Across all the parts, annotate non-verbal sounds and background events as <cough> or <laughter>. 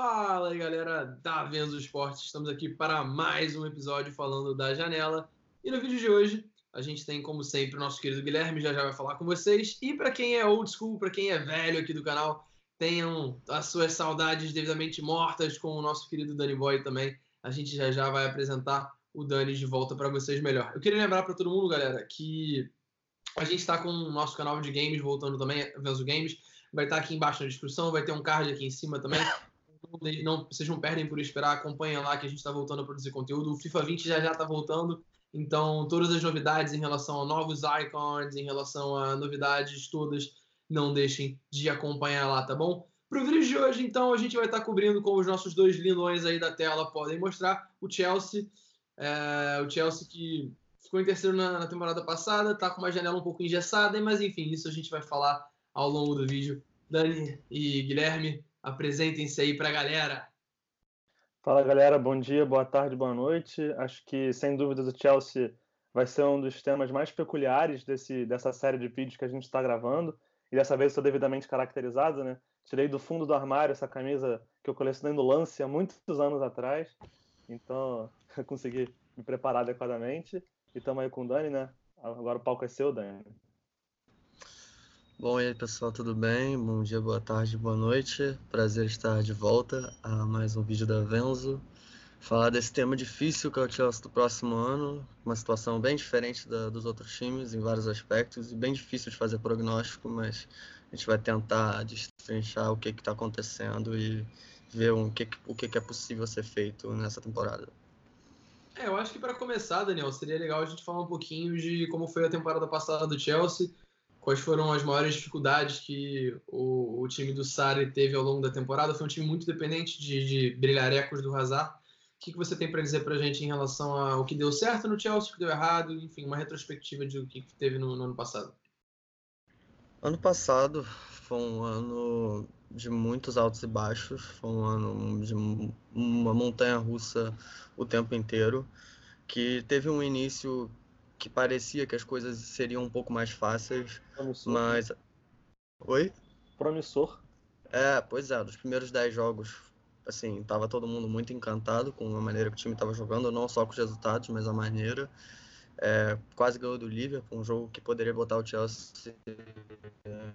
Fala aí, galera da Venzo Esportes. Estamos aqui para mais um episódio falando da janela. E no vídeo de hoje, a gente tem, como sempre, o nosso querido Guilherme, já já vai falar com vocês. E para quem é old school, para quem é velho aqui do canal, tenham as suas saudades devidamente mortas com o nosso querido Dani Boy também. A gente já já vai apresentar o Dani de volta para vocês melhor. Eu queria lembrar para todo mundo, galera, que a gente está com o nosso canal de games voltando também, Venzo Games. Vai estar aqui embaixo na descrição, vai ter um card aqui em cima também não, vocês não perdem por esperar, acompanhem lá que a gente está voltando a produzir conteúdo. O FIFA 20 já já está voltando, então todas as novidades em relação a novos icons, em relação a novidades todas, não deixem de acompanhar lá, tá bom? Para o vídeo de hoje, então, a gente vai estar tá cobrindo como os nossos dois lindões aí da tela podem mostrar, o Chelsea, é, o Chelsea que ficou em terceiro na, na temporada passada, está com uma janela um pouco engessada, mas enfim, isso a gente vai falar ao longo do vídeo. Dani e Guilherme, Apresentem-se aí para a galera. Fala galera, bom dia, boa tarde, boa noite. Acho que sem dúvidas o Chelsea vai ser um dos temas mais peculiares desse, dessa série de vídeos que a gente está gravando. E dessa vez estou devidamente caracterizado, né? Tirei do fundo do armário essa camisa que eu colecionei no Lance há muitos anos atrás. Então, <laughs> consegui me preparar adequadamente. E estamos aí com o Dani, né? Agora o palco é seu, Dani. Bom, e aí pessoal, tudo bem? Bom dia, boa tarde, boa noite. Prazer estar de volta a mais um vídeo da Venzo. Falar desse tema difícil que é o Chelsea do próximo ano, uma situação bem diferente da, dos outros times em vários aspectos e bem difícil de fazer prognóstico, mas a gente vai tentar destrinchar o que está acontecendo e ver um, o, que, o que é possível ser feito nessa temporada. É, eu acho que para começar, Daniel, seria legal a gente falar um pouquinho de como foi a temporada passada do Chelsea quais foram as maiores dificuldades que o, o time do Sarri teve ao longo da temporada. Foi um time muito dependente de, de brilharecos do Hazard. O que, que você tem para dizer para a gente em relação ao que deu certo no Chelsea, o que deu errado, enfim, uma retrospectiva de que, que teve no, no ano passado? Ano passado foi um ano de muitos altos e baixos, foi um ano de uma montanha russa o tempo inteiro, que teve um início que parecia que as coisas seriam um pouco mais fáceis, Promissor. mas. Oi? Promissor. É, pois é, dos primeiros 10 jogos, assim, tava todo mundo muito encantado com a maneira que o time estava jogando, não só com os resultados, mas a maneira. É, quase ganhou do Liverpool, um jogo que poderia botar o Chelsea é,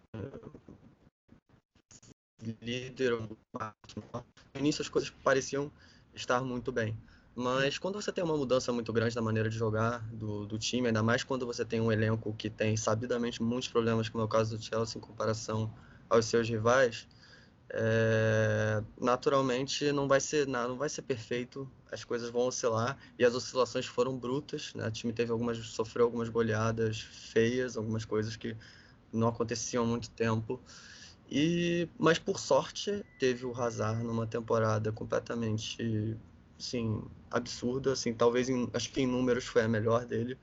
líder. No início as coisas pareciam estar muito bem. Mas quando você tem uma mudança muito grande na maneira de jogar do, do time, ainda mais quando você tem um elenco que tem sabidamente muitos problemas, como é o caso do Chelsea, em comparação aos seus rivais, é, naturalmente não vai ser não vai ser perfeito, as coisas vão oscilar e as oscilações foram brutas, né? O time teve algumas sofreu algumas goleadas feias, algumas coisas que não aconteciam há muito tempo. E mas por sorte teve o Hazard numa temporada completamente assim, absurda, assim, talvez em, acho que em números foi a melhor dele,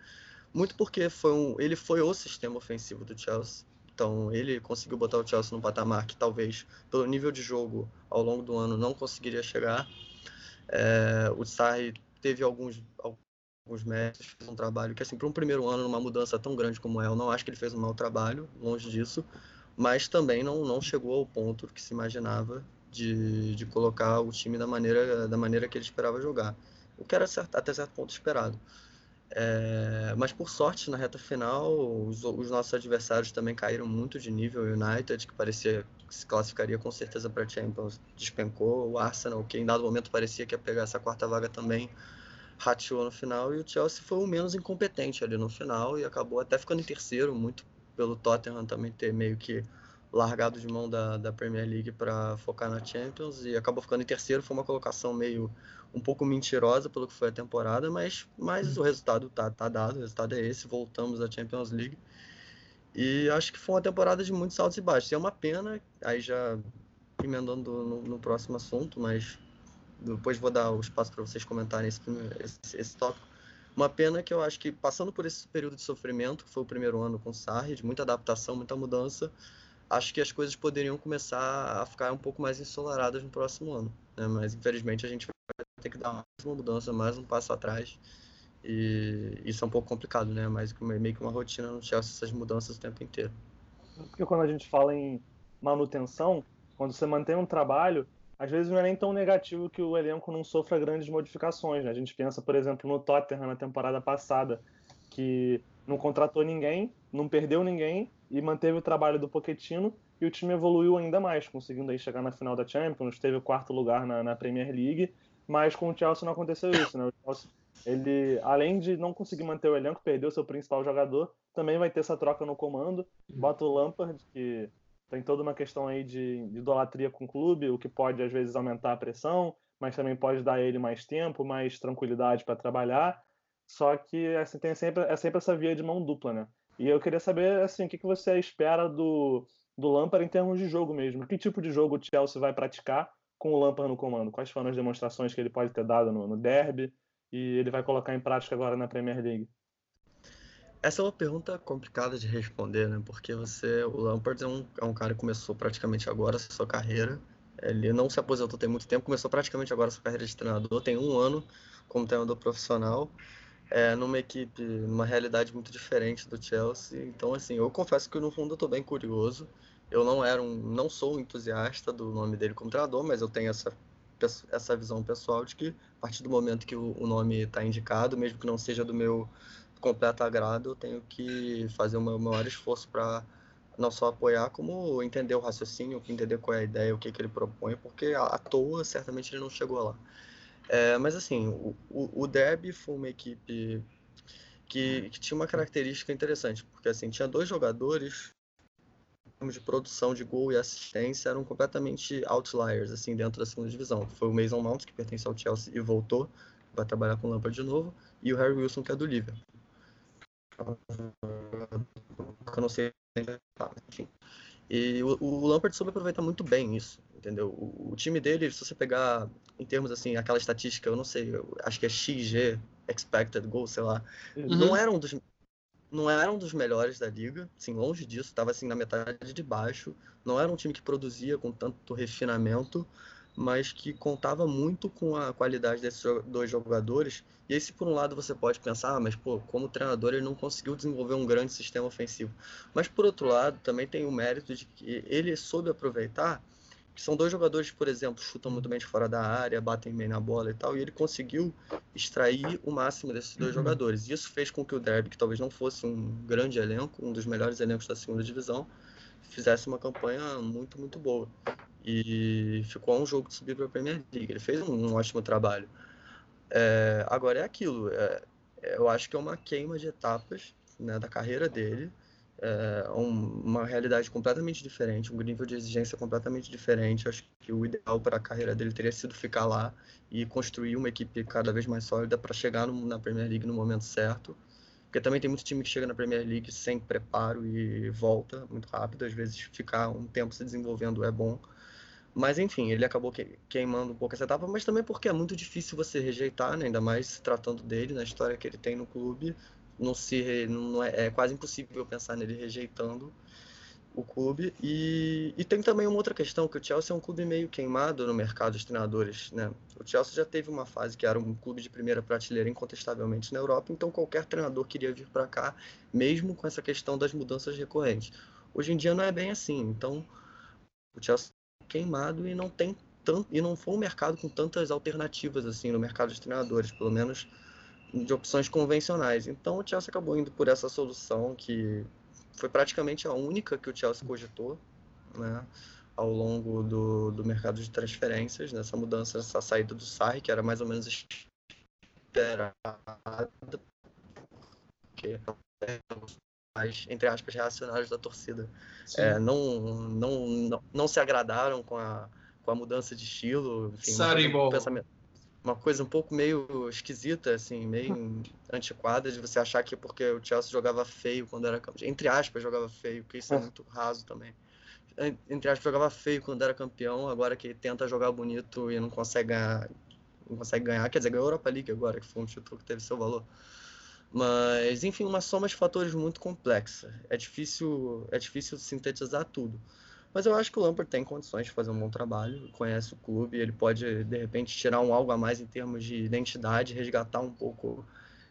muito porque foi um, ele foi o sistema ofensivo do Chelsea. Então, ele conseguiu botar o Chelsea num patamar que talvez, pelo nível de jogo ao longo do ano, não conseguiria chegar. É, o Sarri teve alguns, alguns méritos, fez um trabalho que, assim, para um primeiro ano, numa mudança tão grande como é, eu não acho que ele fez um mau trabalho, longe disso, mas também não, não chegou ao ponto que se imaginava de, de colocar o time da maneira, da maneira que ele esperava jogar. O que era certo, até certo ponto esperado. É, mas por sorte, na reta final, os, os, nossos adversários também caíram muito de nível. O United, que parecia que se classificaria com certeza para a Champions, despencou. O Arsenal, que em dado momento parecia que ia pegar essa quarta vaga também, rateou no final. E o Chelsea foi o menos incompetente ali no final e acabou até ficando em terceiro, muito pelo Tottenham também ter meio que largado de mão da, da Premier League para focar na Champions e acabou ficando em terceiro. Foi uma colocação meio um pouco mentirosa pelo que foi a temporada, mas, mas o resultado tá, tá dado, o resultado é esse. Voltamos à Champions League e acho que foi uma temporada de muitos altos e baixos. E é uma pena, aí já emendando no, no próximo assunto, mas depois vou dar o espaço para vocês comentarem esse, esse, esse tópico. Uma pena que eu acho que passando por esse período de sofrimento, que foi o primeiro ano com o Sarri, de muita adaptação, muita mudança, acho que as coisas poderiam começar a ficar um pouco mais ensolaradas no próximo ano. Né? Mas infelizmente a gente vai ter que dar mais uma mudança, mais um passo atrás. E isso é um pouco complicado, né? Mas meio que uma rotina no Chelsea essas mudanças o tempo inteiro. Porque quando a gente fala em manutenção, quando você mantém um trabalho, às vezes não é nem tão negativo que o elenco não sofra grandes modificações. Né? A gente pensa, por exemplo, no Tottenham na temporada passada, que não contratou ninguém, não perdeu ninguém e manteve o trabalho do Pochettino e o time evoluiu ainda mais, conseguindo aí chegar na final da Champions, teve o quarto lugar na, na Premier League, mas com o Chelsea não aconteceu isso, né? O Chelsea, ele, além de não conseguir manter o elenco, perdeu seu principal jogador, também vai ter essa troca no comando, bota o Lampard, que tem toda uma questão aí de, de idolatria com o clube, o que pode às vezes aumentar a pressão, mas também pode dar a ele mais tempo, mais tranquilidade para trabalhar. Só que assim, tem sempre, é sempre essa via de mão dupla, né? E eu queria saber assim, o que, que você espera do, do Lampard em termos de jogo mesmo. Que tipo de jogo o Chelsea vai praticar com o Lampard no comando? Quais foram as demonstrações que ele pode ter dado no, no derby e ele vai colocar em prática agora na Premier League? Essa é uma pergunta complicada de responder, né? Porque você, o Lampard é um, é um cara que começou praticamente agora a sua carreira. Ele não se aposentou tem muito tempo, começou praticamente agora a sua carreira de treinador, tem um ano como treinador profissional, é, numa equipe, numa realidade muito diferente do Chelsea. Então, assim, eu confesso que no fundo eu estou bem curioso. Eu não era um, não sou um entusiasta do nome dele como treinador, mas eu tenho essa essa visão pessoal de que a partir do momento que o, o nome está indicado, mesmo que não seja do meu completo agrado, eu tenho que fazer o meu maior esforço para não só apoiar, como entender o raciocínio, entender qual é a ideia, o que, que ele propõe, porque à toa certamente ele não chegou lá. É, mas assim, o, o, foi uma equipe que, que, tinha uma característica interessante, porque assim, tinha dois jogadores de produção de gol e assistência eram completamente outliers assim dentro da segunda divisão. Foi o Mason Mount que pertence ao Chelsea e voltou, vai trabalhar com o Lampard de novo, e o Harry Wilson que é do Liverpool eu não sei enfim. E o, o Lampard soube aproveitar muito bem isso, entendeu? O, o, time dele, se você pegar em termos assim, aquela estatística, eu não sei, eu acho que é XG, expected goal, sei lá, uhum. não eram dos não era um dos melhores da liga, assim, longe disso, estava assim na metade de baixo, não era um time que produzia com tanto refinamento, mas que contava muito com a qualidade desses dois jogadores. E aí, se por um lado você pode pensar, ah, mas pô, como treinador ele não conseguiu desenvolver um grande sistema ofensivo. Mas por outro lado, também tem o mérito de que ele soube aproveitar que são dois jogadores que, por exemplo, chutam muito bem de fora da área, batem bem na bola e tal, e ele conseguiu extrair o máximo desses dois uhum. jogadores. Isso fez com que o Derby, que talvez não fosse um grande elenco, um dos melhores elencos da segunda divisão, fizesse uma campanha muito, muito boa e ficou um jogo de subir para a Premier League. Ele fez um, um ótimo trabalho. É, agora é aquilo, é, eu acho que é uma queima de etapas né, da carreira dele, é um, uma realidade completamente diferente, um nível de exigência completamente diferente. Acho que o ideal para a carreira dele teria sido ficar lá e construir uma equipe cada vez mais sólida para chegar no, na Premier League no momento certo. Porque também tem muito time que chega na Premier League sem preparo e volta muito rápido. Às vezes ficar um tempo se desenvolvendo é bom. Mas enfim, ele acabou queimando um pouco essa etapa, mas também porque é muito difícil você rejeitar, né? ainda mais se tratando dele, na história que ele tem no clube. Não se, não é, é quase impossível pensar nele rejeitando o clube. E, e tem também uma outra questão, que o Chelsea é um clube meio queimado no mercado de treinadores. Né? O Chelsea já teve uma fase que era um clube de primeira prateleira incontestavelmente na Europa, então qualquer treinador queria vir para cá, mesmo com essa questão das mudanças recorrentes. Hoje em dia não é bem assim, então o Chelsea queimado e não tem tanto e não foi um mercado com tantas alternativas assim no mercado de treinadores, pelo menos de opções convencionais. Então o Chelsea acabou indo por essa solução que foi praticamente a única que o Chelsea cogitou, né, ao longo do, do mercado de transferências, nessa mudança, essa saída do Sarri, que era mais ou menos esperada, porque mais, entre aspas, reacionários da torcida. É, não, não, não, não se agradaram com a, com a mudança de estilo. Enfim, um pensamento, uma coisa um pouco meio esquisita, assim, meio <laughs> antiquada, de você achar que porque o Chelsea jogava feio quando era campeão. Entre aspas, jogava feio, porque isso é, é muito raso também. Entre aspas, jogava feio quando era campeão, agora que tenta jogar bonito e não consegue ganhar. Não consegue ganhar, quer dizer, ganhou a Europa League agora, que foi um título que teve seu valor. Mas, enfim, uma soma de fatores muito complexa. É difícil, é difícil sintetizar tudo. Mas eu acho que o Lampard tem condições de fazer um bom trabalho, conhece o clube, ele pode, de repente, tirar um algo a mais em termos de identidade, resgatar um pouco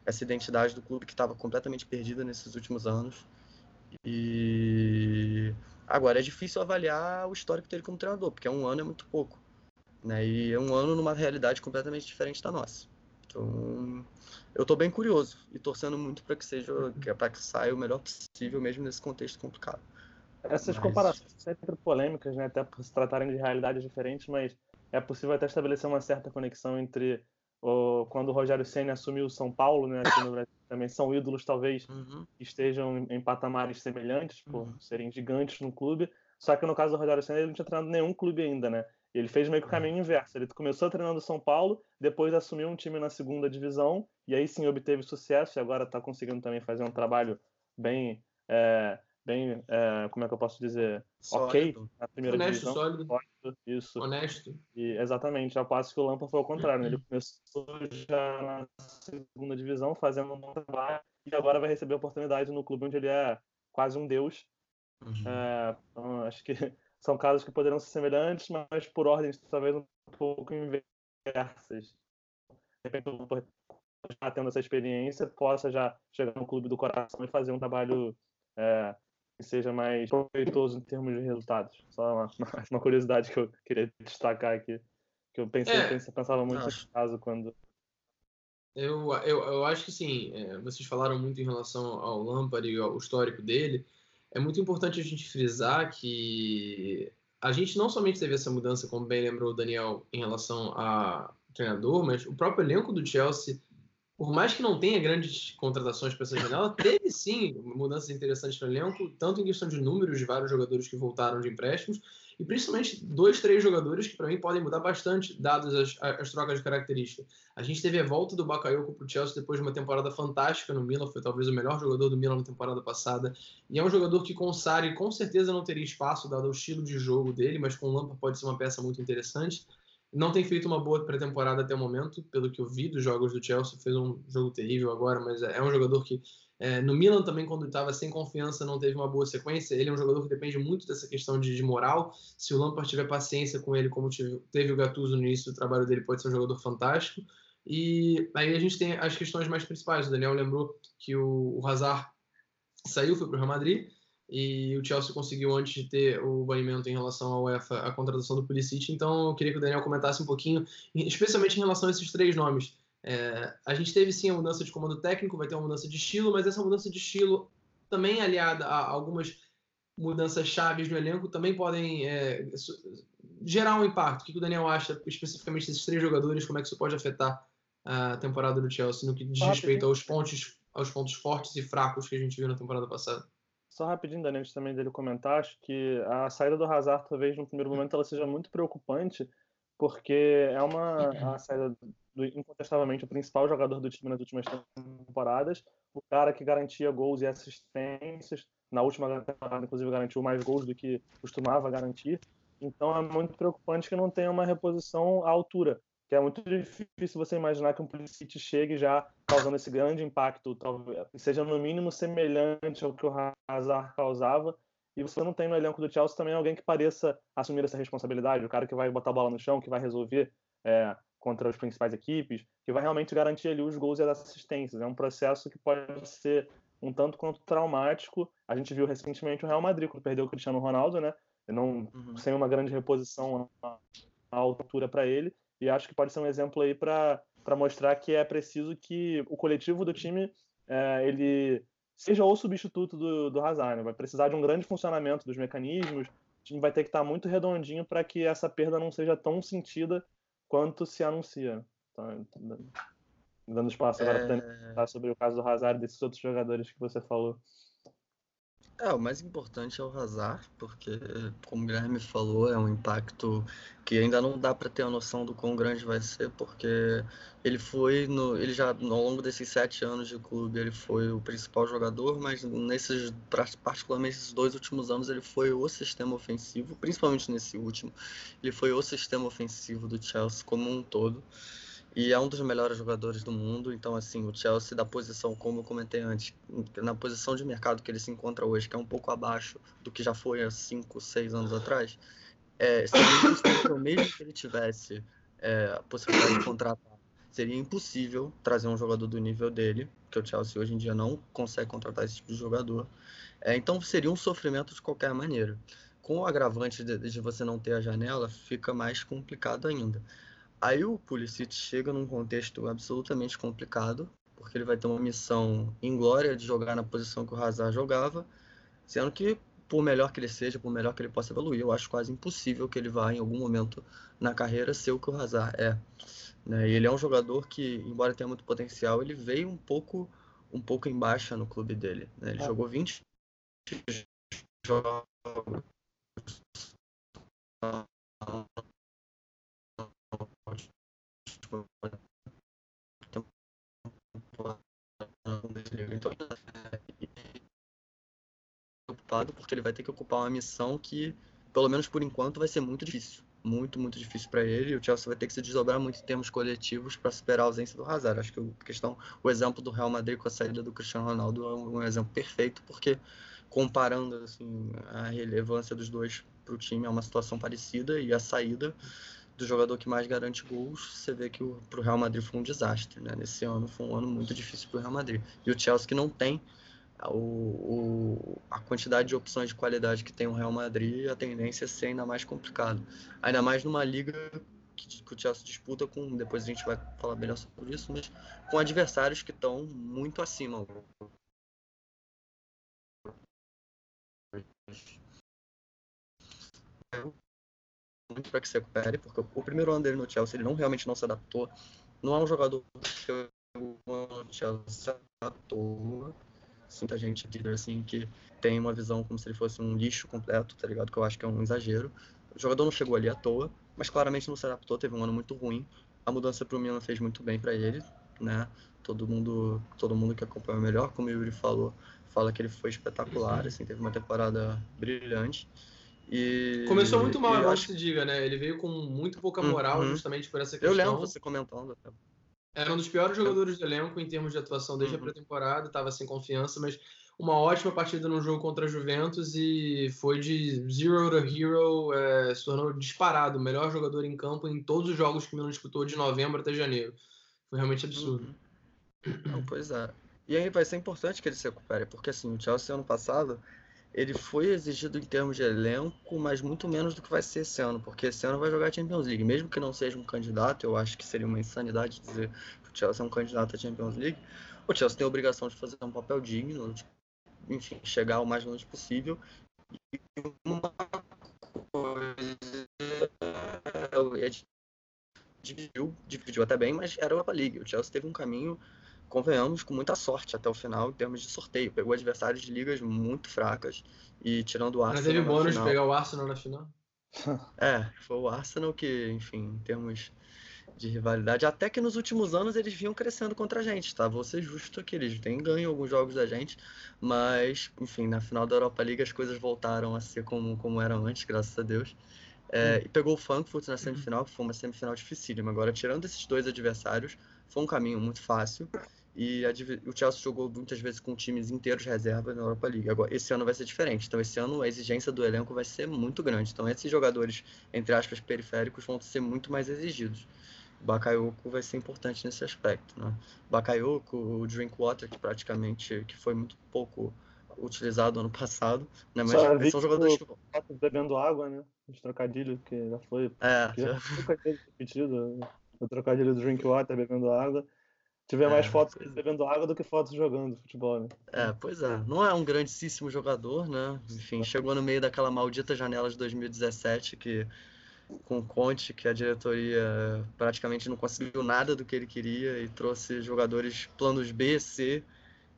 essa identidade do clube que estava completamente perdida nesses últimos anos. E agora é difícil avaliar o histórico dele como treinador, porque um ano é muito pouco. Né? E é um ano numa realidade completamente diferente da nossa. Então, eu estou bem curioso e torcendo muito para que seja, para que saia o melhor possível, mesmo nesse contexto complicado. Essas mas... comparações são sempre polêmicas, né? Até por se tratarem de realidades diferentes, mas é possível até estabelecer uma certa conexão entre o, quando o Rogério Senna assumiu o São Paulo, né? Aqui no Brasil também são ídolos, talvez uhum. estejam em, patamares semelhantes, por uhum. serem gigantes no clube. Só que no caso do Rogério Senna, ele não tinha treinado nenhum clube ainda, né? Ele fez meio que o caminho inverso. Ele começou treinando São Paulo, depois assumiu um time na segunda divisão, e aí sim obteve sucesso, e agora está conseguindo também fazer um trabalho bem, é, bem é, como é que eu posso dizer, sólido. ok na primeira Honesto, divisão. Sólido. sólido. Isso. Honesto. E, exatamente, ao passo que o Lampa foi ao contrário. Né? Ele começou já na segunda divisão, fazendo um bom trabalho, e agora vai receber a oportunidade no clube onde ele é quase um deus. Uhum. É, então, acho que <laughs> são casos que poderão ser semelhantes, mas por ordens talvez um pouco inversas. De repente, já tendo essa experiência, possa já chegar no clube do coração e fazer um trabalho é, seja mais proveitoso em termos de resultados. Só uma, <laughs> uma curiosidade que eu queria destacar aqui, que eu pensei, é, pensei pensava muito nesse caso quando eu, eu, eu acho que sim, é, vocês falaram muito em relação ao Lampard e ao histórico dele. É muito importante a gente frisar que a gente não somente teve essa mudança, como bem lembrou o Daniel, em relação a treinador, mas o próprio elenco do Chelsea, por mais que não tenha grandes contratações para essa janela, teve sim mudanças interessantes no elenco, tanto em questão de números de vários jogadores que voltaram de empréstimos, e principalmente dois, três jogadores que para mim podem mudar bastante, dadas as, as trocas de característica. A gente teve a volta do Bakayoko para o Chelsea depois de uma temporada fantástica no Milan, foi talvez o melhor jogador do Milan na temporada passada, e é um jogador que com o Sarri com certeza não teria espaço, dado o estilo de jogo dele, mas com o Lampa pode ser uma peça muito interessante. Não tem feito uma boa pré-temporada até o momento, pelo que eu vi dos jogos do Chelsea, fez um jogo terrível agora, mas é um jogador que é, no Milan também, quando estava sem confiança, não teve uma boa sequência. Ele é um jogador que depende muito dessa questão de, de moral. Se o Lampard tiver paciência com ele, como teve, teve o Gattuso no início do trabalho dele, pode ser um jogador fantástico. E aí a gente tem as questões mais principais. O Daniel lembrou que o, o Hazard saiu, foi para o Real Madrid, e o Chelsea conseguiu, antes de ter o banimento em relação ao UEFA, a contratação do Pulisic. Então eu queria que o Daniel comentasse um pouquinho, especialmente em relação a esses três nomes. É, a gente teve sim a mudança de comando técnico, vai ter uma mudança de estilo, mas essa mudança de estilo também aliada a algumas mudanças chaves no elenco também podem é, gerar um impacto. O que o Daniel acha especificamente desses três jogadores? Como é que isso pode afetar a temporada do Chelsea no que diz respeito aos pontos, aos pontos fortes e fracos que a gente viu na temporada passada? Só rapidinho, Daniel, antes também dele comentar, acho que a saída do Hazard talvez no primeiro momento ela seja muito preocupante, porque é uma a saída do, incontestavelmente o principal jogador do time nas últimas temporadas, o cara que garantia gols e assistências, na última temporada inclusive garantiu mais gols do que costumava garantir. Então é muito preocupante que não tenha uma reposição à altura, que é muito difícil você imaginar que um Pulisic chegue já causando esse grande impacto, talvez seja no mínimo semelhante ao que o Hazard causava, e você não tem no elenco do Chelsea também alguém que pareça assumir essa responsabilidade, o cara que vai botar a bola no chão, que vai resolver é, contra as principais equipes, que vai realmente garantir ali os gols e as assistências. É um processo que pode ser um tanto quanto traumático. A gente viu recentemente o Real Madrid, quando perdeu o Cristiano Ronaldo, né? Não, uhum. Sem uma grande reposição à altura para ele. E acho que pode ser um exemplo aí para mostrar que é preciso que o coletivo do time é, ele seja o substituto do, do Hazard. Né? Vai precisar de um grande funcionamento dos mecanismos. O time vai ter que estar muito redondinho para que essa perda não seja tão sentida quanto se anuncia. Então, dando espaço agora é... para falar sobre o caso do Hazard e desses outros jogadores que você falou. É, o mais importante é o Hazard, porque, como o Guilherme falou, é um impacto que ainda não dá para ter a noção do quão grande vai ser, porque ele foi, no, ele já, ao longo desses sete anos de clube, ele foi o principal jogador, mas nesses, particularmente esses dois últimos anos, ele foi o sistema ofensivo, principalmente nesse último, ele foi o sistema ofensivo do Chelsea como um todo. E é um dos melhores jogadores do mundo, então assim, o Chelsea da posição, como eu comentei antes, na posição de mercado que ele se encontra hoje, que é um pouco abaixo do que já foi há 5, 6 anos atrás, é, seria mesmo que ele tivesse é, a possibilidade de contratar, seria impossível trazer um jogador do nível dele, que o Chelsea hoje em dia não consegue contratar esse tipo de jogador. É, então seria um sofrimento de qualquer maneira com o agravante de, de, você não ter a janela, fica mais complicado ainda. Aí o Pulisic chega num contexto absolutamente complicado, porque ele vai ter uma missão inglória de jogar na posição que o Hazard jogava, sendo que, por melhor que ele seja, por melhor que ele possa evoluir, eu acho quase impossível que ele vá, em algum momento na carreira, ser o que o Hazard é. Né? E ele é um jogador que, embora tenha muito potencial, ele veio um pouco um pouco em baixa no clube dele. Né? Ele é. jogou 20 jogos então, preocupado porque ele vai ter que ocupar uma missão que, pelo menos por enquanto, vai ser muito difícil. Muito, muito difícil para ele. E o Chelsea vai ter que se desdobrar muito em termos coletivos para superar a ausência do Hazard. Acho que questão, o exemplo do Real Madrid com a saída do Cristiano Ronaldo é um exemplo perfeito, porque comparando assim, a relevância dos dois para o time, é uma situação parecida e a saída do jogador que mais garante gols, você vê que para o Real Madrid foi um desastre. Né? Nesse ano foi um ano muito difícil para o Real Madrid. E o Chelsea que não tem o, o, a quantidade de opções de qualidade que tem o Real Madrid, a tendência é ser ainda mais complicado. Ainda mais numa liga que, que o Chelsea disputa com, depois a gente vai falar melhor sobre isso, mas com adversários que estão muito acima. Muito para que se recupere, porque o primeiro ano dele no Chelsea ele não realmente não se adaptou. Não é um jogador que no Chelsea à toa. Muita gente diz assim que tem uma visão como se ele fosse um lixo completo, tá ligado? Que eu acho que é um exagero. O jogador não chegou ali à toa, mas claramente não se adaptou, teve um ano muito ruim. A mudança para o Milan fez muito bem para ele, né? Todo mundo, todo mundo que acompanha melhor, como o Yuri falou, fala que ele foi espetacular, assim, teve uma temporada brilhante. E, Começou muito mal, eu acho que se diga, né? Ele veio com muito pouca moral uhum. justamente por essa questão. Eu lembro você comentando. Era um dos piores jogadores do elenco em termos de atuação desde uhum. a pré-temporada, estava sem confiança, mas uma ótima partida no jogo contra a Juventus e foi de zero to hero, é, se tornou disparado, o melhor jogador em campo em todos os jogos que o Milan disputou de novembro até janeiro. Foi realmente absurdo. Uhum. Não, pois é. E aí vai ser importante que ele se recupere, porque assim, o Chelsea ano passado ele foi exigido em termos de elenco, mas muito menos do que vai ser esse ano, porque esse ano vai jogar Champions League. Mesmo que não seja um candidato, eu acho que seria uma insanidade dizer que o Chelsea é um candidato à Champions League. O Chelsea tem a obrigação de fazer um papel digno, de, enfim, chegar o mais longe possível. E uma coisa dividiu, dividiu até bem, mas era a Europa League. O Chelsea teve um caminho convenhamos, com muita sorte até o final em termos de sorteio. Pegou adversários de ligas muito fracas e tirando o Arsenal. Mas teve bônus de pegar o Arsenal na final? <laughs> É, foi o Arsenal que, enfim, em termos de rivalidade, até que nos últimos anos eles vinham crescendo contra a gente, tá? Vou ser justo aqui, eles têm ganho alguns jogos da gente, mas, enfim, na final da Europa League as coisas voltaram a ser como, como eram antes, graças a Deus. É, hum. E pegou o Frankfurt na semifinal, que foi uma semifinal dificílima. Agora, tirando esses dois adversários, foi um caminho muito fácil. E a, o Chelsea jogou muitas vezes com times inteiros reserva na Europa League. Agora, esse ano vai ser diferente. Então, esse ano a exigência do elenco vai ser muito grande. Então, esses jogadores, entre aspas, periféricos, vão ser muito mais exigidos. O Bakayoko vai ser importante nesse aspecto. Né? O Bakayoko, o Drinkwater, que praticamente que foi muito pouco utilizado ano passado. Né? Mas Só são jogadores que. Bebendo água, né? Os trocadilhos que já foi. É, já, já... foi repetido. O trocadilho do Drinkwater bebendo água tiver mais é, fotos bebendo água do que fotos jogando futebol, né? É, pois é. Não é um grandíssimo jogador, né? Enfim, chegou no meio daquela maldita janela de 2017 que com o Conte, que a diretoria praticamente não conseguiu nada do que ele queria e trouxe jogadores planos B, C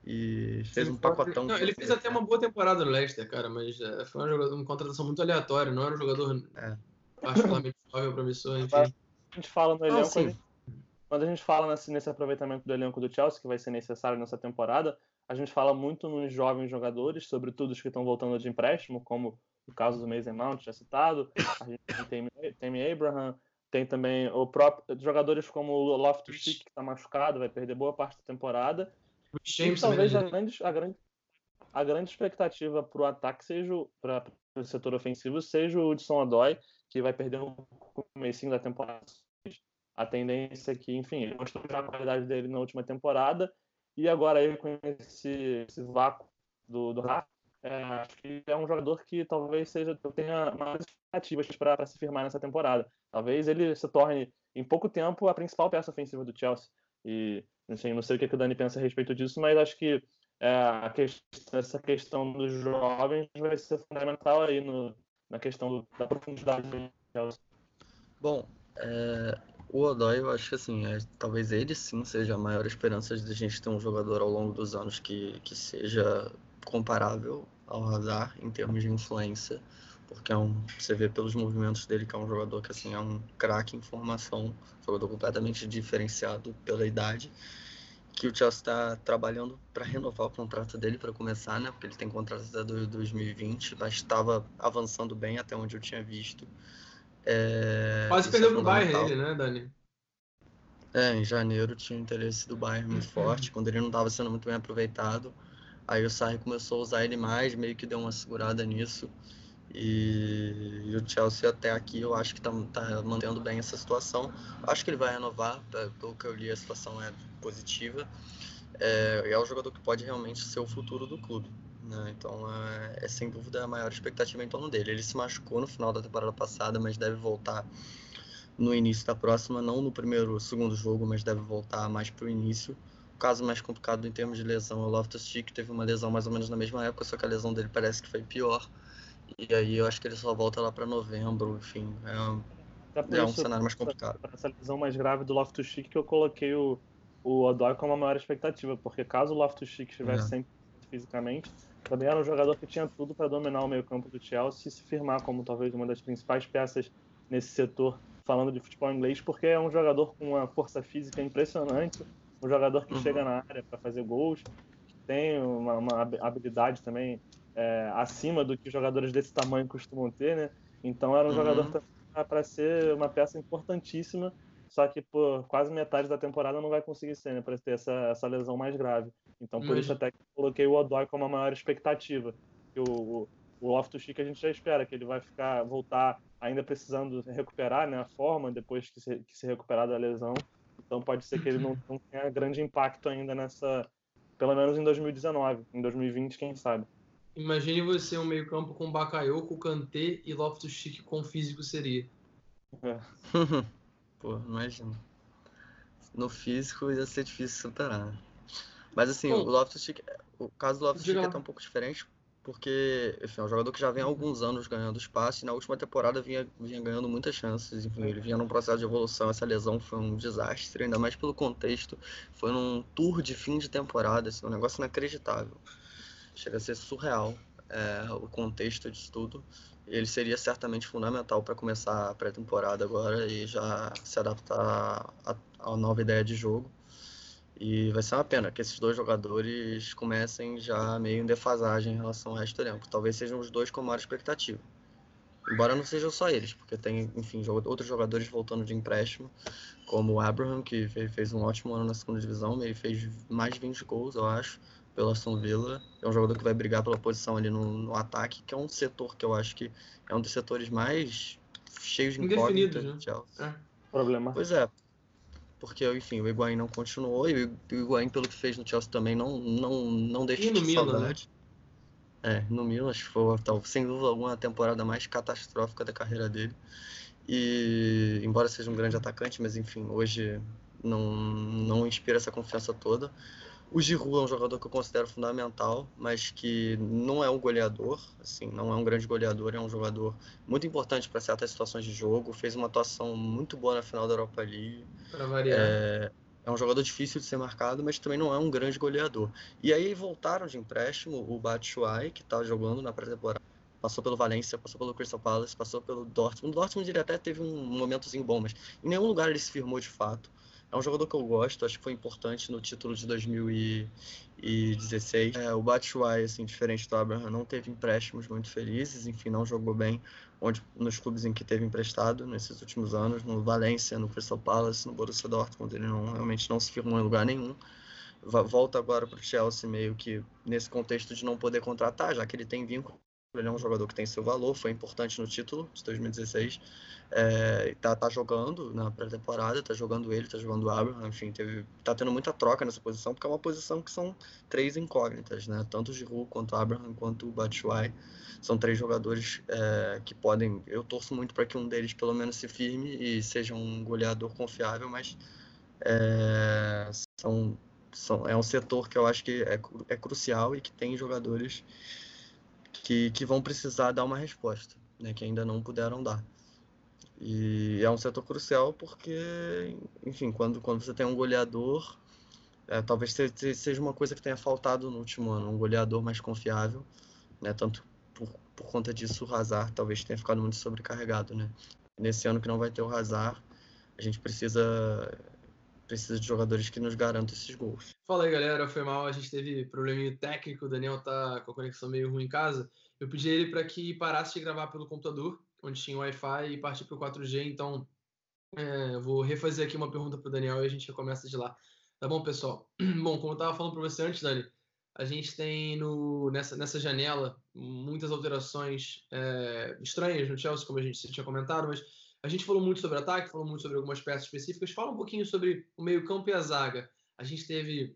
e fez um pacotão. Não, ele fez até uma boa temporada no Leicester, cara, mas é, foi uma, jogador, uma contratação muito aleatória, não era um jogador é. particularmente jovem, promissor, enfim. A gente fala no elenco, ah, quando a gente fala nesse, nesse aproveitamento do elenco do Chelsea, que vai ser necessário nessa temporada, a gente fala muito nos jovens jogadores, sobretudo os que estão voltando de empréstimo, como o caso do Mason Mount, já citado. A gente tem Tammy Abraham, tem também o próprio jogadores como o Loftus-Cheek, que está machucado, vai perder boa parte da temporada. E talvez a grande, a grande, a grande expectativa para o ataque seja para o setor ofensivo seja o Hudson Odoi, que vai perder um comecinho da temporada a tendência é que, enfim, ele mostrou já a qualidade dele na última temporada e agora aí com esse, esse vácuo do, do é, acho que é um jogador que talvez seja tenha mais expectativas para se firmar nessa temporada. Talvez ele se torne, em pouco tempo, a principal peça ofensiva do Chelsea. E assim, não sei o que, que o Dani pensa a respeito disso, mas acho que, é, questão, essa questão dos jovens vai ser fundamental aí no, na questão do, da profundidade do Chelsea. Bom, é, o Odoi, eu acho que assim, é, talvez ele sim seja a maior esperança de a gente ter um jogador ao longo dos anos que, que seja comparável ao Hazard em termos de influência, porque é um, você vê pelos movimentos dele que é um jogador que assim é um craque em formação, jogador completamente diferenciado pela idade, que o Chelsea está trabalhando para renovar o contrato dele para começar, né? Porque ele tem contrato até 2020, mas estava avançando bem até onde eu tinha visto. É, Quase perdeu é pro Bayern ele, né, Dani? É, em janeiro tinha o interesse do Bayern muito uhum. forte, quando ele não estava sendo muito bem aproveitado. Aí o Sarri começou a usar ele mais, meio que deu uma segurada nisso. E, e o Chelsea até aqui eu acho que está tá mantendo bem essa situação. Acho que ele vai renovar, pelo que eu li a situação é positiva. É, é um jogador que pode realmente ser o futuro do clube. Né? Então é, é, sem dúvida a maior expectativa em torno dele. Ele se machucou no final da temporada passada, mas deve voltar no início da próxima, não no primeiro, segundo jogo, mas deve voltar mais para o início. O caso mais complicado em termos de lesão é o Loftus-Cheek, teve uma lesão mais ou menos na mesma época, só que a lesão dele parece que foi pior. E aí eu acho que ele só volta lá para novembro, enfim, é, é um cenário mais complicado. Essa lesão mais grave do Loftus-Cheek que eu coloquei o, o Odoi como a maior expectativa, porque caso o Loftus-Cheek estivesse é. sempre fisicamente, também era um jogador que tinha tudo para dominar o meio-campo do Chelsea e se firmar como talvez uma das principais peças nesse setor, falando de futebol inglês, porque é um jogador com uma força física impressionante, um jogador que uhum. chega na área para fazer gols, que tem uma, uma habilidade também é, acima do que jogadores desse tamanho costumam ter, né? Então era um uhum. jogador para ser uma peça importantíssima, só que por quase metade da temporada não vai conseguir ser, né? Para ter essa, essa lesão mais grave. Então, por isso até que eu coloquei o Odoi como a maior expectativa. O, o Loftus-Cheek a gente já espera que ele vai ficar, voltar ainda precisando recuperar né, a forma depois que se, que se recuperar da lesão. Então pode ser que ele não, <clears throat> não tenha grande impacto ainda nessa, pelo menos em 2019. Em 2020, quem sabe. Imagine você um meio campo com Bakayoko, Kanté e Loftus-Cheek com físico seria. É. <laughs> Pô, imagina. No físico ia ser difícil superar. Mas assim, Bom, o Loftus-Cheek, o caso do Loftus-Cheek é até um pouco diferente, porque, enfim, é um jogador que já vem há alguns anos ganhando espaço e na última temporada vinha, vinha ganhando muitas chances. Enfim, ele vinha num processo de evolução. Essa lesão foi um desastre, ainda mais pelo contexto. Foi num tour de fim de temporada, assim, um negócio inacreditável. Chega a ser surreal é, o contexto disso tudo. Ele seria certamente fundamental para começar a pré-temporada agora e já se adaptar à nova ideia de jogo. E vai ser uma pena que esses dois jogadores comecem já meio em defasagem em relação ao resto do elenco. Talvez sejam os dois com maior expectativa. Embora não sejam só eles, porque tem, enfim, outros jogadores voltando de empréstimo, como o Abraham, que fez um ótimo ano na segunda divisão, ele fez mais de 20 gols, eu acho, pela Aston Villa. É um jogador que vai brigar pela posição ali no, no ataque, que é um setor que eu acho que é um dos setores mais cheios de incógnitas né? É. Problema. Pois é, porque, enfim, o Higuaín não continuou e o Higuaín, pelo que fez no Chelsea, também não, não, não deixou de Milan, saudade. Né? É, no Milan, acho que foi, tal, sem dúvida alguma, a temporada mais catastrófica da carreira dele. E, embora seja um grande atacante, mas, enfim, hoje não, não inspira essa confiança toda. O Giroud é um jogador que eu considero fundamental, mas que não é um goleador, assim, não é um grande goleador, é um jogador muito importante para certas situações de jogo, fez uma atuação muito boa na final da Europa League. Para variar. É, é um jogador difícil de ser marcado, mas também não é um grande goleador. E aí voltaram de empréstimo o Batshuayi, que está jogando na pré-temporada. Passou pelo Valência, passou pelo Crystal Palace, passou pelo Dortmund. O Dortmund ele até teve um momentozinho bom, mas em nenhum lugar ele se firmou de fato. É um jogador que eu gosto, acho que foi importante no título de 2016. É, o Batshuayi, assim, diferente do Abraham, não teve empréstimos muito felizes, enfim, não jogou bem onde, nos clubes em que teve emprestado nesses últimos anos, no Valência, no Crystal Palace, no Borussia Dortmund, ele não, realmente não se firmou em lugar nenhum. Volta agora para o Chelsea meio que nesse contexto de não poder contratar, já que ele tem vínculo ele é um jogador que tem seu valor, foi importante no título de 2016. É, tá, tá jogando na pré-temporada, tá jogando ele, tá jogando o Abraham, enfim, teve, tá tendo muita troca nessa posição, porque é uma posição que são três incógnitas, né? Tanto o Giroud, quanto o Abraham, quanto o Batshuayi. São três jogadores é, que podem. Eu torço muito para que um deles pelo menos se firme e seja um goleador confiável, mas é, são, são, é um setor que eu acho que é, é crucial e que tem jogadores que, que vão precisar dar uma resposta, né, que ainda não puderam dar. E é um setor crucial porque, enfim, quando, quando você tem um goleador, é, talvez seja uma coisa que tenha faltado no último ano, um goleador mais confiável, né, tanto por, por conta disso o Hazard talvez tenha ficado muito sobrecarregado, né. Nesse ano que não vai ter o Hazard, a gente precisa precisa de jogadores que nos garantam esses gols. Fala aí, galera. Foi mal, a gente teve probleminha técnico, o Daniel tá com a conexão meio ruim em casa. Eu pedi ele para que parasse de gravar pelo computador, onde tinha Wi-Fi, e partir para o 4G, então é, eu vou refazer aqui uma pergunta para o Daniel e a gente começa de lá. Tá bom, pessoal? <clears throat> Bom, como eu estava falando para você antes, Dani, a gente tem no, nessa, nessa janela muitas alterações é, estranhas no Chelsea, como a gente tinha comentado, mas a gente falou muito sobre ataque, falou muito sobre algumas peças específicas. Fala um pouquinho sobre o meio-campo e a zaga. A gente teve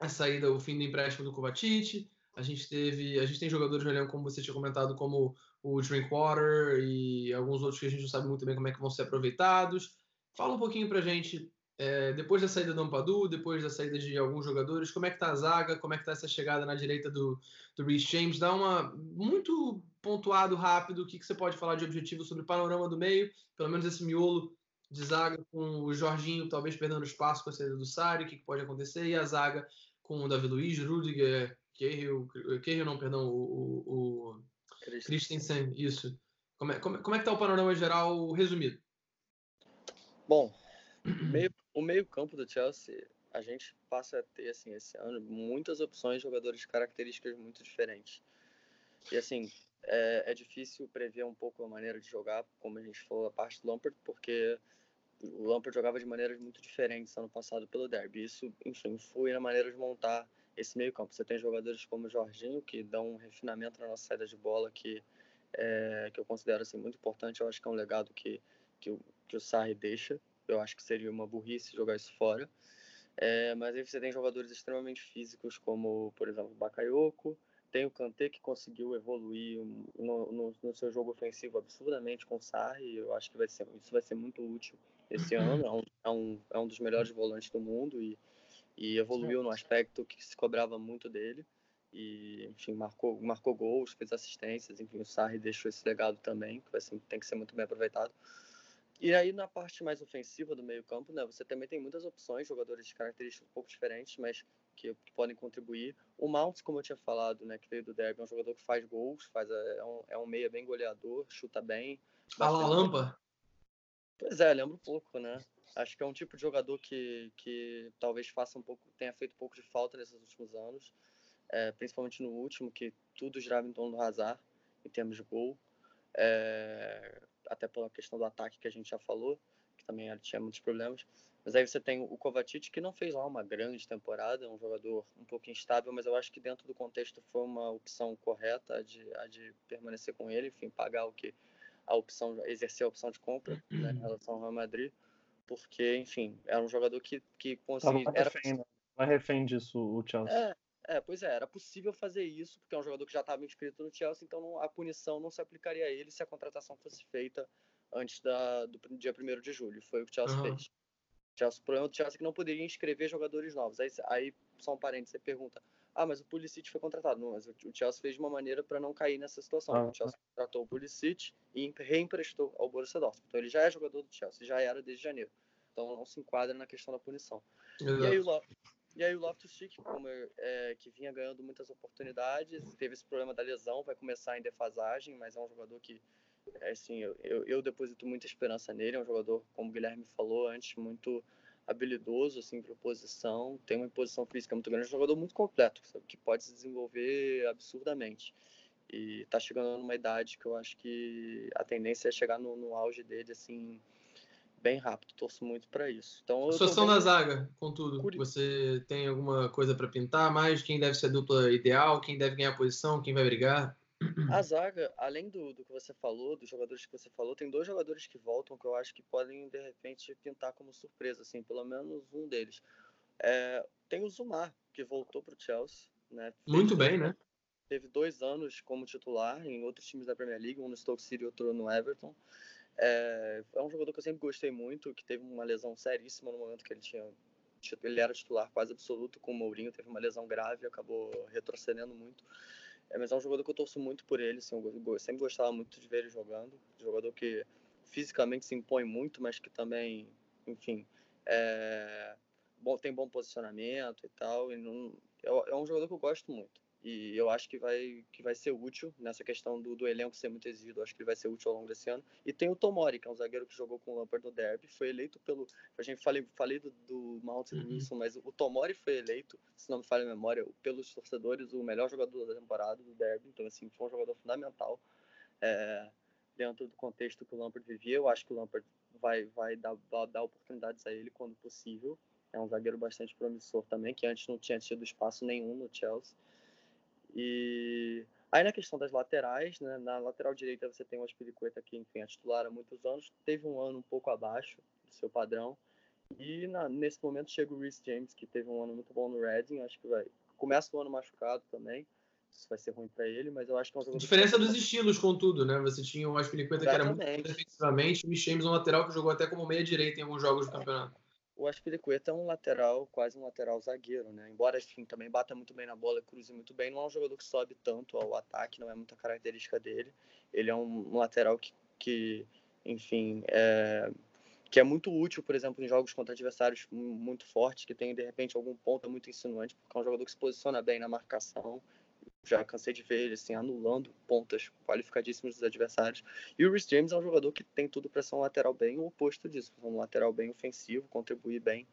a saída, o fim do empréstimo do Kovacic. A gente teve, a gente tem jogadores no elenco, como você tinha comentado, como o Drinkwater e alguns outros que a gente não sabe muito bem como é que vão ser aproveitados. Fala um pouquinho pra gente, é, depois da saída do Ampadu, depois da saída de alguns jogadores, como é que tá a zaga, como é que tá essa chegada na direita do, do Reece James? Dá uma muito pontuado, rápido, o que, que você pode falar de objetivo sobre o panorama do meio, pelo menos esse miolo de zaga com o Jorginho talvez perdendo espaço com a saída do Sari, o que, que pode acontecer, e a zaga com o Davi Luiz, Rudiger, Cahill, Cahill não, perdão, o, o, o Christensen, isso. Como é, como, como é que tá o panorama geral resumido? Bom, <clears throat> meio, o meio campo do Chelsea, a gente passa a ter, assim, esse ano, muitas opções de jogadores de características muito diferentes. E, assim, é, é, difícil prever um pouco a maneira de jogar, como a gente falou, a parte do Lampard, porque o Lampard jogava de maneiras muito diferentes ano passado pelo Derby. Isso, enfim, foi na maneira de montar esse meio campo. Você tem jogadores como o Jorginho, que dão um refinamento na nossa saída de bola, que, é, que eu considero assim, muito importante. Eu acho que é um legado que, que, que o Sarri deixa. Eu acho que seria uma burrice jogar isso fora. É, mas aí você tem jogadores extremamente físicos, como, por exemplo, o Bakayoko, tem o Kanté que conseguiu evoluir no, no, no, seu jogo ofensivo absurdamente com o Sarri. Eu acho que vai ser, isso vai ser muito útil esse uhum. ano. É um, é um, é um dos melhores volantes do mundo e, e evoluiu no aspecto que se cobrava muito dele. E, enfim, marcou, marcou gols, fez assistências. Enfim, o Sarri deixou esse legado também, que vai ser, tem que ser muito bem aproveitado. E aí, na parte mais ofensiva do meio-campo, né, você também tem muitas opções, jogadores de características um pouco diferentes, mas que, que, podem contribuir. O Mounts, como eu tinha falado, né, que veio do Derby, é um jogador que faz gols, faz, é, é, um, é um meia bem goleador, chuta bem. Fala Lampa? Pois é, lembro um pouco, né? Acho que é um tipo de jogador que, que talvez faça um pouco, tenha feito um pouco de falta nesses últimos anos, é, principalmente no último, que tudo girava em torno do Hazard, em termos de gol. É, até pela questão do ataque que a gente já falou, que também tinha muitos problemas. Mas aí você tem o Kovacic, que não fez lá uma grande temporada, é um jogador um pouco instável, mas eu acho que dentro do contexto foi uma opção correta a de, a de permanecer com ele, enfim, pagar o que a opção, exercer a opção de compra né, em relação ao Real Madrid, porque, enfim, era um jogador que, que conseguia... Refém, né? Não é refém disso o Chelsea. É, é, pois é, era possível fazer isso, porque é um jogador que já estava inscrito no Chelsea, então não, a punição não se aplicaria a ele se a contratação fosse feita antes da, do dia 1 de julho. Foi o que o Chelsea uhum. fez. Chelsea, o problema do Chelsea é que não poderia inscrever jogadores novos. Aí, aí só um parênteses, você pergunta, ah, mas o Pulisic foi contratado. Não, mas o, Chelsea fez de uma maneira para não cair nessa situação. Ah, o Chelsea ah. contratou o Pulisic e reemprestou ao Borussia Dortmund. Então ele já é jogador do Chelsea, já era desde janeiro. Então não se enquadra na questão da punição. E aí, o, e aí o Loftus-Cheek, como é, que vinha ganhando muitas oportunidades, teve esse problema da lesão, vai começar em defasagem, mas é um jogador que é assim, eu, eu, eu, deposito muita esperança nele. É um jogador, como o Guilherme falou antes, muito habilidoso assim para posição, tem uma posição física muito grande, é um jogador muito completo, sabe, que pode se desenvolver absurdamente. E está chegando numa idade que eu acho que a tendência é chegar no, no auge dele assim bem rápido. Torço muito para isso. Então, a situação bem... da zaga, contudo, Curi... você tem alguma coisa para pintar mais? Quem deve ser a dupla ideal? Quem deve ganhar a posição? Quem vai brigar? A zaga, além do, do que você falou, dos jogadores que você falou, tem dois jogadores que voltam que eu acho que podem, de repente, pintar como surpresa, assim, pelo menos um deles. É, tem o Zumar, que voltou para o Chelsea. Né? Muito bem, né? Teve dois anos como titular em outros times da Premier League, um no Stoke City e outro no Everton. É, é um jogador que eu sempre gostei muito, que teve uma lesão seríssima no momento que ele tinha ele era titular quase absoluto com o Mourinho, teve uma lesão grave, acabou retrocedendo muito. É, mas é um jogador que eu torço muito por ele, assim, eu sempre gostava muito de ver ele jogando. Jogador que fisicamente se impõe muito, mas que também, enfim, é, bom, tem bom posicionamento e tal. E não, é, é um jogador que eu gosto muito. E eu acho que vai, que vai ser útil nessa questão do, do elenco ser muito exigido. Acho que ele vai ser útil ao longo desse ano. E tem o Tomori, que é um zagueiro que jogou com o Lampard no Derby. Foi eleito pelo. A gente falei, falei do, do Mount uhum. Wilson, mas o Tomori foi eleito, se não me falha a memória, pelos torcedores, o melhor jogador da temporada do Derby. Então, assim, foi um jogador fundamental é, dentro do contexto que o Lampard vivia. Eu acho que o Lampard vai, vai dar, dar oportunidades a ele quando possível. É um zagueiro bastante promissor também, que antes não tinha tido espaço nenhum no Chelsea. E aí na questão das laterais, né, na lateral direita você tem o Aspiricueta que, enfim, é titular há muitos anos, teve um ano um pouco abaixo do seu padrão. E na, nesse momento chega o Rhys James, que teve um ano muito bom no Reading, acho que vai começa o ano machucado também. Isso vai ser ruim para ele, mas eu acho que é um. Diferença dos estilos, contudo, né? Você tinha o Aspiricueta que era muito defensivamente, o James um lateral que jogou até como meia direita em alguns jogos do campeonato o Aspilicueta é um lateral, quase um lateral zagueiro, né? Embora, enfim, também bata muito bem na bola, cruze muito bem, não é um jogador que sobe tanto ao ataque, não é muita característica dele. Ele é um, um lateral que, que enfim, é, que é muito útil, por exemplo, em jogos contra adversários muito fortes, que tem, de repente, algum ponto muito insinuante, porque é um jogador que se posiciona bem na marcação, já cansei de ver ele assim, anulando pontas qualificadíssimas dos adversários. E o Rhys James é um jogador que tem tudo para ser um lateral bem o oposto disso, um lateral bem ofensivo, contribuir bem.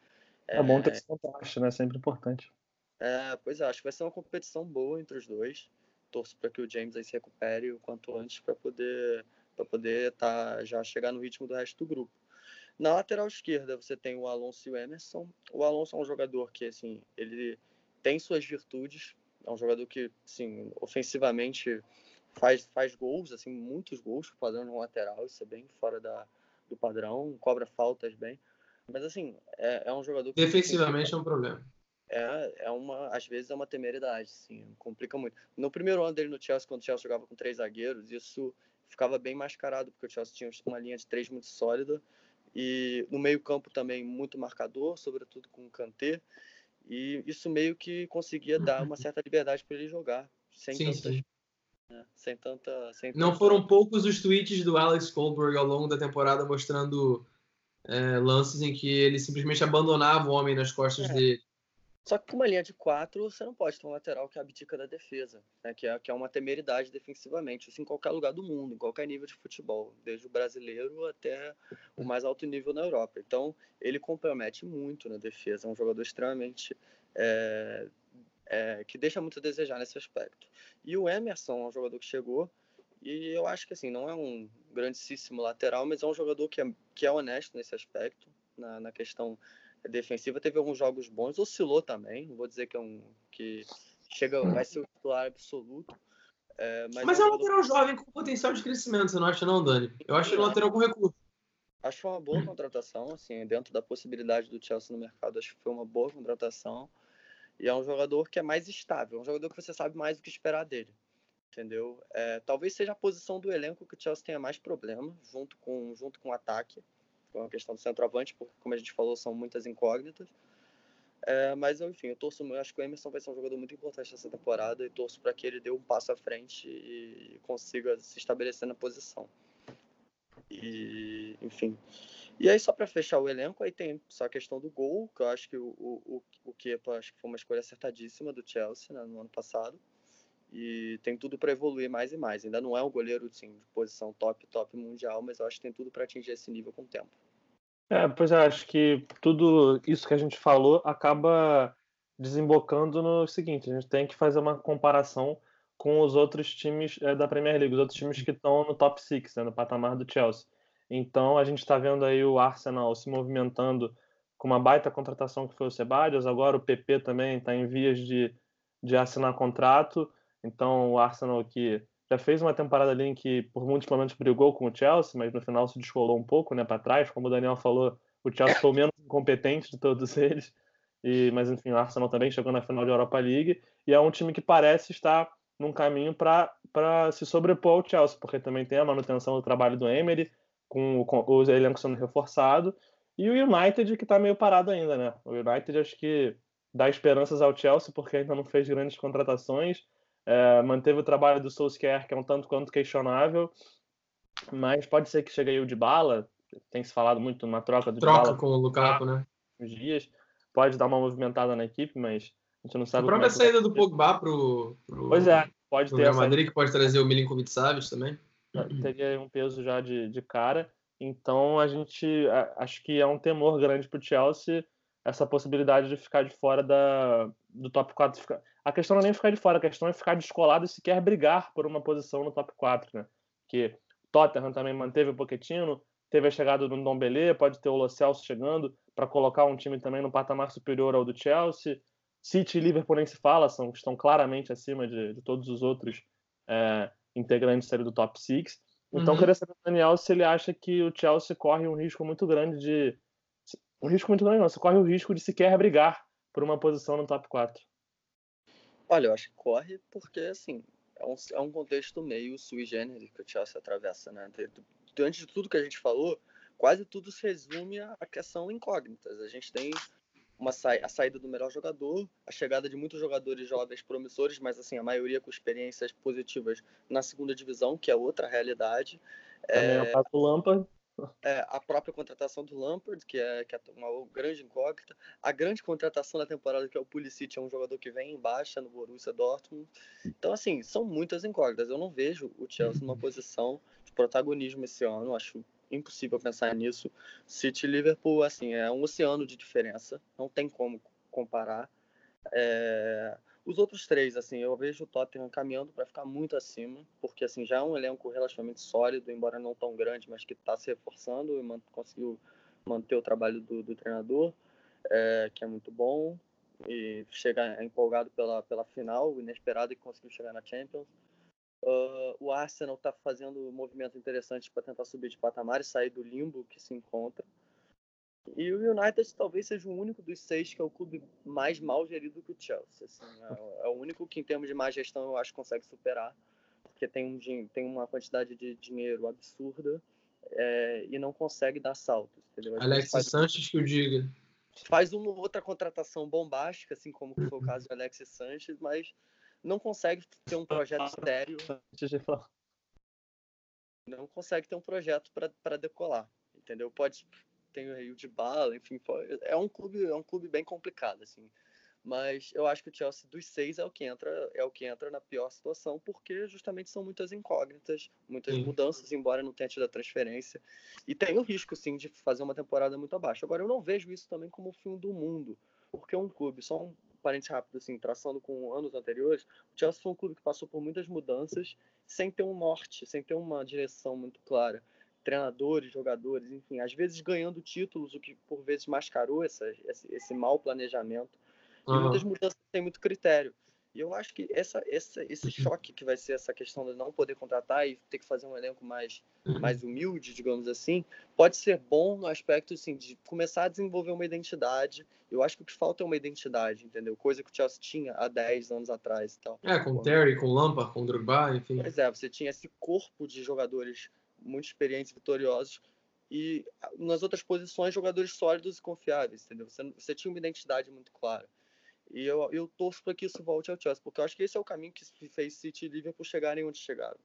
É, é bom ter esse contraste, né? Sempre importante. É, pois é, acho que vai ser uma competição boa entre os dois. Torço para que o James aí se recupere o quanto antes para poder para poder tá, já chegar no ritmo do resto do grupo. Na lateral esquerda você tem o Alonso e o Emerson. O Alonso é um jogador que assim ele tem suas virtudes, é um jogador que, assim, ofensivamente faz, faz gols, assim, muitos gols pro padrão de um lateral, isso é bem fora da, do padrão, cobra faltas bem. Mas, assim, é, é um jogador que... Defensivamente é um problema. É, é uma, às vezes é uma temeridade, assim, complica muito. No primeiro ano dele no Chelsea, quando o Chelsea jogava com três zagueiros, isso ficava bem mascarado, porque o Chelsea tinha uma linha de três muito sólida, e no meio campo também muito marcador, sobretudo com o Kanté, e isso meio que conseguia dar uma certa liberdade para ele jogar, sem sim, tantas, sim. Né, sem tanta, sem Não tanta... foram poucos os tweets do Alex Goldberg ao longo da temporada mostrando é, lances em que ele simplesmente abandonava o homem nas costas é. dele. Só que com uma linha de quatro, você não pode ter um lateral que abdica da defesa, né? que, é, que é uma temeridade defensivamente, em qualquer lugar do mundo, em qualquer nível de futebol, desde o brasileiro até o mais alto nível na Europa. Então, ele compromete muito na defesa, é um jogador extremamente. É, é, que deixa muito a desejar nesse aspecto. E o Emerson é um jogador que chegou, e eu acho que assim, não é um grandíssimo lateral, mas é um jogador que é, que é honesto nesse aspecto, na, na questão defensiva, teve alguns jogos bons, oscilou também, não vou dizer que é um que chega, vai ser o titular absoluto. É, mas, mas é, é um lateral jovem com potencial de crescimento, você não acha não, Dani? Eu acho ele um lateral com recurso. Acho que foi uma boa contratação, assim, dentro da possibilidade do Chelsea no mercado, acho que foi uma boa contratação. E é um jogador que é mais estável, é um jogador que você sabe mais o que esperar dele. Entendeu? É, talvez seja a posição do elenco que o Chelsea tenha mais problema, junto com, junto com o ataque com a questão do centroavante, porque, como a gente falou, são muitas incógnitas. É, mas, enfim, eu torço, eu acho que o Emerson vai ser um jogador muito importante nessa temporada e torço para que ele dê um passo à frente e consiga se estabelecer na posição. E, enfim. E aí, só para fechar o elenco, aí tem só a questão do gol, que eu acho que o, o, o Kepa acho que foi uma escolha acertadíssima do Chelsea né, no ano passado. E tem tudo para evoluir mais e mais. Ainda não é um goleiro assim, de posição top, top mundial, mas eu acho que tem tudo para atingir esse nível com o tempo. É, pois eu acho que tudo isso que a gente falou acaba desembocando no seguinte: a gente tem que fazer uma comparação com os outros times é, da Premier League, os outros times que estão no top 6, né, no patamar do Chelsea. Então a gente está vendo aí o Arsenal se movimentando com uma baita contratação que foi o Sebadios, agora o PP também está em vias de, de assinar contrato. Então o Arsenal que já fez uma temporada ali em que por muitos momentos brigou com o Chelsea, mas no final se descolou um pouco, né, para trás, como o Daniel falou, o Chelsea foi o menos incompetente de todos <laughs> eles. E, mas enfim, o Arsenal também chegou na final de Europa League e é um time que parece estar num caminho para se sobrepor ao Chelsea, porque também tem a manutenção do trabalho do Emery, com, com os elencos sendo reforçado, e o United que está meio parado ainda, né? O United acho que dá esperanças ao Chelsea porque ainda não fez grandes contratações, é, manteve o trabalho do Solskjaer, que é um tanto quanto questionável, mas pode ser que chegue aí o de bala, tem se falado muito numa troca do Troca com o Lukaku, né? Dias, pode dar uma movimentada na equipe, mas a gente não sabe. A própria é saída do Pogba pro, pro, Pois é, pode ter. Real Madrid, que pode trazer o Milinkovic Savic também. Teria um peso já de, de cara. Então a gente acho que é um temor grande para o Chelsea essa possibilidade de ficar de fora da, do top 4. A questão não é nem ficar de fora, a questão é ficar descolado e sequer brigar por uma posição no top 4, né? Que Tottenham também manteve o Pochettino, teve a chegada do Ndombele, pode ter o Lo Celso chegando para colocar um time também no patamar superior ao do Chelsea. City e Liverpool nem se fala, são, estão claramente acima de, de todos os outros é, integrantes do top 6. Então, uhum. queria saber do Daniel se ele acha que o Chelsea corre um risco muito grande de um risco muito grande, não. Você corre o risco de sequer brigar por uma posição no top 4. Olha, eu acho que corre porque, assim, é um, é um contexto meio sui generis que o Chelsea atravessa, né? Diante de tudo que a gente falou, quase tudo se resume a questão incógnitas. A gente tem uma sa a saída do melhor jogador, a chegada de muitos jogadores jovens promissores, mas assim, a maioria com experiências positivas na segunda divisão, que é outra realidade. Também é, é o caso do Lampard é, a própria contratação do Lampard, que é, que é uma grande incógnita, a grande contratação da temporada, que é o Pulisic, é um jogador que vem em baixa no Borussia Dortmund. Então, assim, são muitas incógnitas. Eu não vejo o Chelsea numa posição de protagonismo esse ano, acho impossível pensar nisso. City e Liverpool, assim, é um oceano de diferença, não tem como comparar. É... Os outros três, assim, eu vejo o Tottenham caminhando para ficar muito acima, porque assim já é um elenco relativamente sólido, embora não tão grande, mas que está se reforçando e conseguiu manter o trabalho do, do treinador, é, que é muito bom e chega empolgado pela, pela final, inesperado e conseguiu chegar na Champions. Uh, o Arsenal está fazendo movimentos interessantes para tentar subir de patamar e sair do limbo que se encontra. E o United talvez seja o único dos seis que é o clube mais mal gerido que o Chelsea. Assim, é, é, o único que, em termos de má gestão, eu acho que consegue superar, porque tem, um, tem uma quantidade de dinheiro absurda é, e não consegue dar saltos. Entendeu? Alex faz, Sanches que o diga. Faz uma outra contratação bombástica, assim como foi o caso do Alex Sanches, mas não consegue ter um projeto sério. Não consegue ter um projeto para decolar, entendeu? Pode tem o Rio de Bala, enfim, é um clube, é um clube bem complicado, assim. Mas eu acho que o Chelsea dos seis é o que entra, é o que entra na pior situação, porque justamente são muitas incógnitas, muitas sim. mudanças, embora não tenha tido a transferência. E tem o risco, sim, de fazer uma temporada muito abaixo. Agora, eu não vejo isso também como o fim do mundo, porque um clube, só um parênteses rápido, assim, traçando com anos anteriores, o Chelsea foi um clube que passou por muitas mudanças sem ter um norte, sem ter uma direção muito clara treinadores, jogadores, enfim, às vezes ganhando títulos, o que por vezes mascarou essa, esse, esse mau planejamento. Uhum. E muitas mudanças têm muito critério. E eu acho que essa, essa, esse choque que vai ser essa questão de não poder contratar e ter que fazer um elenco mais, uhum. mais humilde, digamos assim, pode ser bom no aspecto assim, de começar a desenvolver uma identidade. Eu acho que o que falta é uma identidade, entendeu? Coisa que o Chelsea tinha há 10 anos atrás e tal. É, com o Terry, com o Lampard, com o Drogba, enfim. Pois é, você tinha esse corpo de jogadores muito experientes, vitoriosos, e nas outras posições jogadores sólidos e confiáveis, entendeu? Você, você tinha uma identidade muito clara. E eu, eu torço para que isso volte ao Chelsea, porque eu acho que esse é o caminho que fez City e Liverpool chegarem onde chegaram.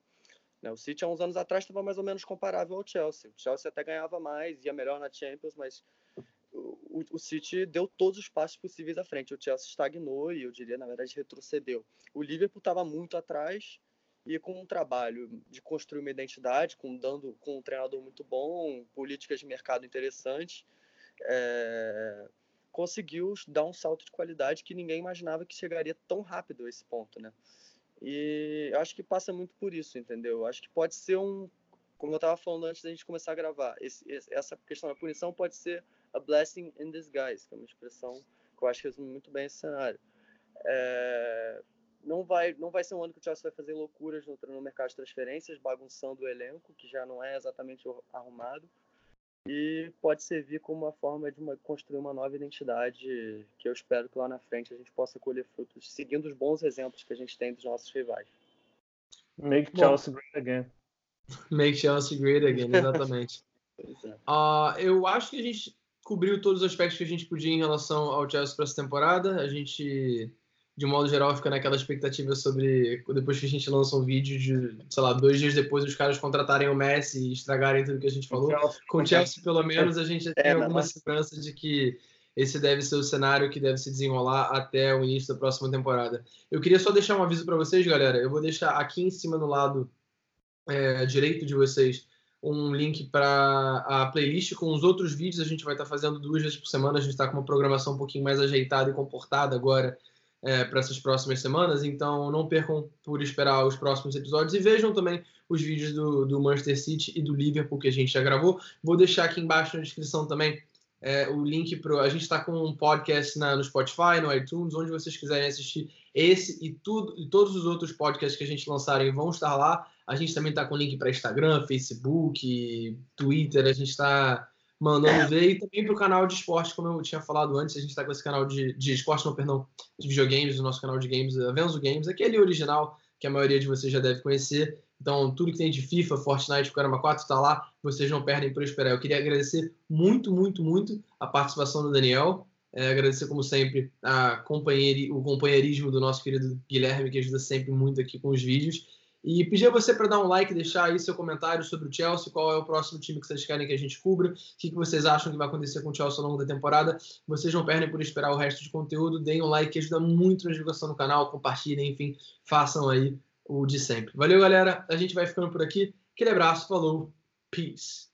Né? O City há uns anos atrás estava mais ou menos comparável ao Chelsea. O Chelsea até ganhava mais, ia melhor na Champions, mas o, o City deu todos os passos possíveis à frente. O Chelsea estagnou e eu diria, na verdade, retrocedeu. O Liverpool estava muito atrás e com um trabalho de construir uma identidade, com dando com um treinador muito bom, políticas de mercado interessantes, é, conseguiu dar um salto de qualidade que ninguém imaginava que chegaria tão rápido a esse ponto, né? E acho que passa muito por isso, entendeu? Acho que pode ser um, como eu estava falando antes da gente começar a gravar, esse, essa questão da punição pode ser a blessing in disguise, que é uma expressão que eu acho que resume muito bem esse cenário. É, não vai, não vai ser um ano que o Chelsea vai fazer loucuras no, no mercado de transferências, bagunçando o elenco, que já não é exatamente arrumado. E pode servir como uma forma de uma, construir uma nova identidade que eu espero que lá na frente a gente possa colher frutos, seguindo os bons exemplos que a gente tem dos nossos rivais. Make Chelsea Bom, great again. <laughs> Make Chelsea great again, exatamente. <laughs> é. uh, eu acho que a gente cobriu todos os aspectos que a gente podia em relação ao Chelsea para essa temporada. A gente, de modo geral, fica naquela expectativa sobre depois que a gente lança um vídeo de, sei lá, dois dias depois os caras contratarem o Messi e estragarem tudo que a gente falou. Com o Chelsea, pelo menos, a gente tem é, alguma segurança de que esse deve ser o cenário que deve se desenrolar até o início da próxima temporada. Eu queria só deixar um aviso para vocês, galera. Eu vou deixar aqui em cima no lado é, direito de vocês um link para a playlist com os outros vídeos. A gente vai estar tá fazendo duas vezes por semana. A gente está com uma programação um pouquinho mais ajeitada e comportada agora é, para essas próximas semanas. Então não percam por esperar os próximos episódios e vejam também os vídeos do, do Manchester City e do Liverpool que a gente já gravou. Vou deixar aqui embaixo na descrição também é, o link para. A gente está com um podcast na, no Spotify, no iTunes, onde vocês quiserem assistir esse e tudo e todos os outros podcasts que a gente lançarem vão estar lá. A gente também está com link para Instagram, Facebook, Twitter. A gente está mandando ver e também para o canal de esporte, como eu tinha falado antes. A gente está com esse canal de, de esporte, não, perdão, de videogames, o nosso canal de games, Avenzo Games, aquele original que a maioria de vocês já deve conhecer. Então, tudo que tem de FIFA, Fortnite, Caramba 4 está lá. Vocês não perdem por esperar. Eu queria agradecer muito, muito, muito a participação do Daniel. É, agradecer, como sempre, a companheiri, o companheirismo do nosso querido Guilherme, que ajuda sempre muito aqui com os vídeos. E pedir a você para dar um like, deixar aí seu comentário sobre o Chelsea, qual é o próximo time que vocês querem que a gente cubra, o que, vocês acham que vai acontecer com o Chelsea ao longo da temporada. Vocês não perdem por esperar o resto de conteúdo, deem um like que ajuda muito na divulgação do canal, compartilhem, enfim, façam aí o de sempre. Valeu, galera. A gente vai ficando por aqui. Aquele abraço, falou, peace.